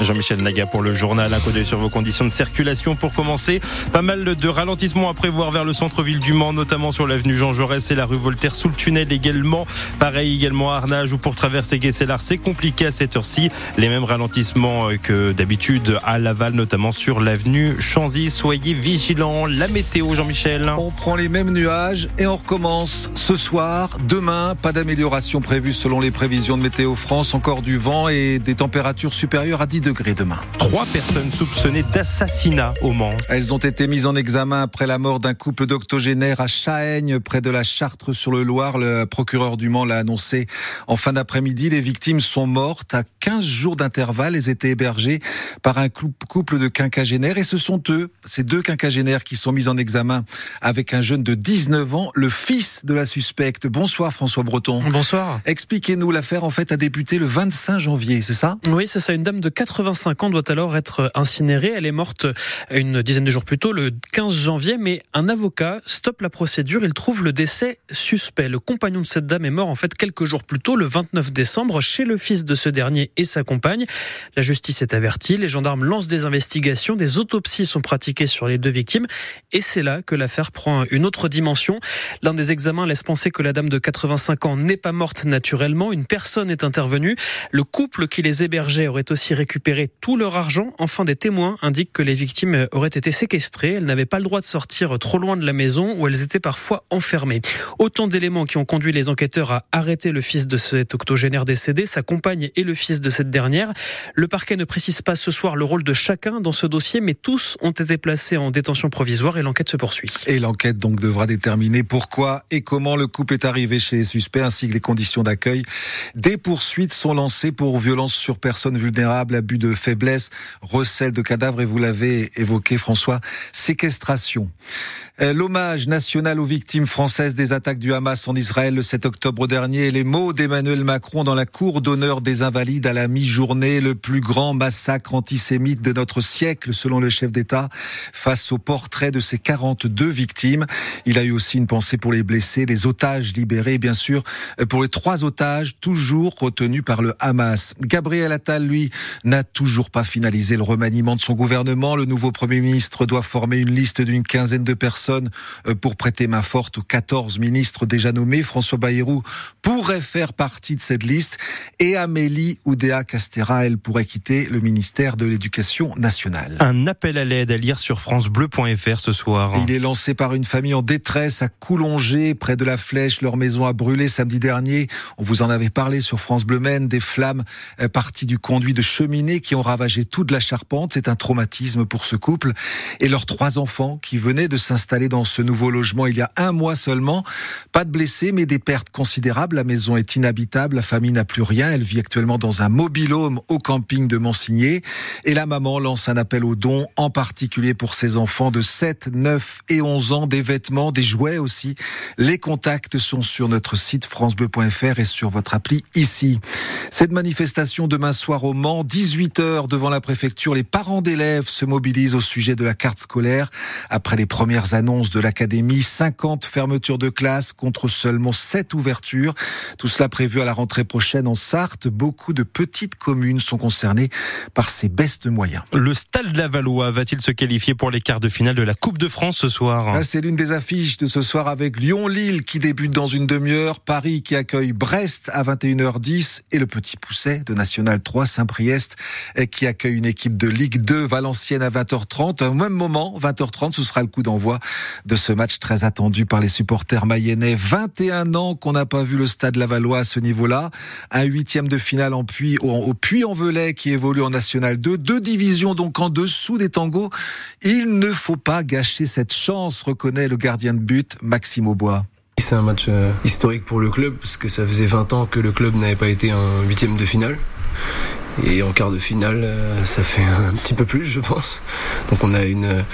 Jean-Michel Naga pour le journal. Un coup sur vos conditions de circulation pour commencer. Pas mal de ralentissements à prévoir vers le centre-ville du Mans, notamment sur l'avenue Jean Jaurès et la rue Voltaire sous le tunnel également. Pareil également à Arnage ou pour traverser Guesselard, c'est compliqué à cette heure-ci. Les mêmes ralentissements que d'habitude à Laval, notamment sur l'avenue Chanzy. Soyez vigilants. La météo, Jean-Michel. On prend les mêmes nuages et on recommence ce soir. Demain, pas d'amélioration prévue selon les prévisions de Météo France. Encore du vent et des températures supérieures à 10 degrés demain. Trois personnes soupçonnées d'assassinat au Mans. Elles ont été mises en examen après la mort d'un couple d'octogénaires à Chahaigne, près de la Chartre sur le Loir. Le procureur du Mans l'a annoncé en fin d'après-midi. Les victimes sont mortes à 15 jours d'intervalle. Elles étaient hébergées par un couple de quinquagénaires et ce sont eux, ces deux quinquagénaires qui sont mis en examen avec un jeune de 19 ans, le fils de la suspecte. Bonsoir François Breton. Bonsoir. Expliquez-nous, l'affaire en fait a débuté le 25 janvier, c'est ça? Oui, c'est ça. Une dame de 85 ans doit alors être incinérée. Elle est morte une dizaine de jours plus tôt, le 15 janvier, mais un avocat stoppe la procédure. Il trouve le décès suspect. Le compagnon de cette dame est mort en fait quelques jours plus tôt, le 29 décembre, chez le fils de ce dernier et sa compagne. La justice est avertie. Les gendarmes lancent des investigations. Des autopsies sont pratiquées sur les deux victimes. Et c'est là que l'affaire prend une autre dimension. L'un des examens laisse penser que la dame de 85 ans n'est pas morte naturellement. Une personne est intervenue. Le couple qui les hébergeait aurait aussi récupéré tout leur argent. Enfin, des témoins indiquent que les victimes auraient été séquestrées. Elles n'avaient pas le droit de sortir trop loin de la maison où elles étaient parfois enfermées. Autant d'éléments qui ont conduit les enquêteurs à arrêter le fils de cet octogénaire décédé, sa compagne et le fils de cette dernière. Le parquet ne précise pas ce soir le rôle de chacun dans ce dossier, mais tous ont été placés en détention provisoire et l'enquête se poursuit. Et l'enquête donc devra déterminer pourquoi et comment le couple est arrivé chez les suspects ainsi que les conditions d'accueil. Des poursuites sont lancées pour violence sur personnes vulnérables, abus de faiblesse, recel de cadavres et vous l'avez évoqué François, séquestration. Euh, l'hommage national aux victimes françaises des attaques du Hamas en Israël le 7 octobre dernier les mots d'Emmanuel Macron dans la cour d'honneur des invalides à la mi-journée, le plus grand massacre antisémite de notre siècle selon le chef d'État, face au portrait de ces 42 victimes. Il a eu aussi une pensée pour les blessés, les otages libérés, bien sûr, pour les trois otages toujours retenus par le Hamas. Gabriel Attal, lui, n'a toujours pas finalisé le remaniement de son gouvernement. Le nouveau Premier ministre doit former une liste d'une quinzaine de personnes euh, pour prêter main forte aux 14 ministres déjà nommés. François Bayrou pourrait faire partie de cette liste et Amélie Oudéa Castera, elle pourrait quitter le ministère de l'Éducation nationale. Un appel à l'aide à lire sur francebleu.fr ce soir. Il est lancé par une famille en détresse à Coulongé, près de la Flèche. Leur maison a brûlé samedi dernier. On vous en avait parlé sur France Bleu Maine. Des flammes euh, parties du conduit de cheminée qui ont ravagé toute la charpente. C'est un traumatisme pour ce couple et leurs trois enfants qui venaient de s'installer dans ce nouveau logement il y a un mois seulement. Pas de blessés, mais des pertes considérables. La maison est inhabitable, la famille n'a plus rien. Elle vit actuellement dans un mobilhome au camping de Monsigné. Et la maman lance un appel aux dons, en particulier pour ses enfants de 7, 9 et 11 ans, des vêtements, des jouets aussi. Les contacts sont sur notre site francebleu.fr et sur votre appli ici. Cette manifestation demain soir au Mans, 18h devant la préfecture, les parents d'élèves se mobilisent au sujet de la carte scolaire. Après les premières annonces de l'académie, 50 fermetures de classes contre seulement 7 ouvertures. Tout cela prévu à la rentrée prochaine en Sarthe. Beaucoup de petites communes sont concernées par ces baisses de moyens. Le Stade Lavallois va-t-il se qualifier pour les quarts de finale de la Coupe de France ce soir ah, C'est l'une des affiches de ce soir avec Lyon-Lille qui débute dans une demi-heure, Paris qui accueille Brest à 21h10 et le Petit Pousset de National 3 Saint-Priest qui accueille une équipe de Ligue 2 Valenciennes à 20h30. Au même moment, 20h30, ce sera le coup d'envoi de ce match très attendu par les supporters mayennais. 21 ans qu'on n'a pas vu le stade Lavallois à ce niveau-là. Un huitième de finale en au Puy-en-Velay qui évolue en National 2. Deux divisions donc en dessous des tangos. Il ne faut pas gâcher cette chance, reconnaît le gardien de but, Maxime Aubois. C'est un match euh, historique pour le club parce que ça faisait 20 ans que le club n'avait pas été un huitième de finale. Et en quart de finale, euh, ça fait un petit peu plus, je pense. Donc on a une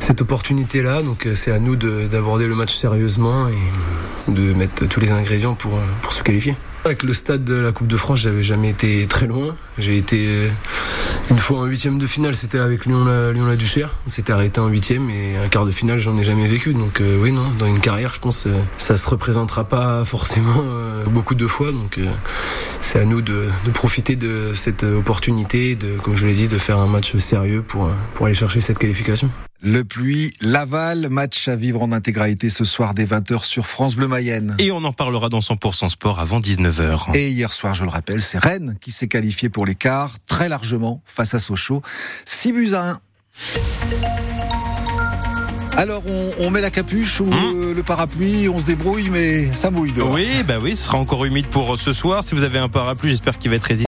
cette opportunité là. Donc euh, c'est à nous d'aborder le match sérieusement et de mettre tous les ingrédients pour pour se qualifier. Avec le stade de la Coupe de France, j'avais jamais été très loin. J'ai été une fois en huitième de finale, c'était avec Lyon-la Lyon -la Duchère. On s'était arrêté en huitième et un quart de finale, j'en ai jamais vécu. Donc euh, oui, non, dans une carrière, je pense, euh, ça se représentera pas forcément euh, beaucoup de fois. Donc c'est à nous de, de, profiter de cette opportunité, de, comme je l'ai dit, de faire un match sérieux pour, pour aller chercher cette qualification. Le Pluie, Laval, match à vivre en intégralité ce soir dès 20h sur France Bleu Mayenne. Et on en parlera dans 100% Sport avant 19h. Et hier soir, je le rappelle, c'est Rennes qui s'est qualifié pour l'écart très largement face à Sochaux. 6 buts à 1. Alors on, on, met la capuche ou mmh. le parapluie, on se débrouille, mais ça mouille dehors. Oui, bah oui, ce sera encore humide pour ce soir. Si vous avez un parapluie, j'espère qu'il va être résistant.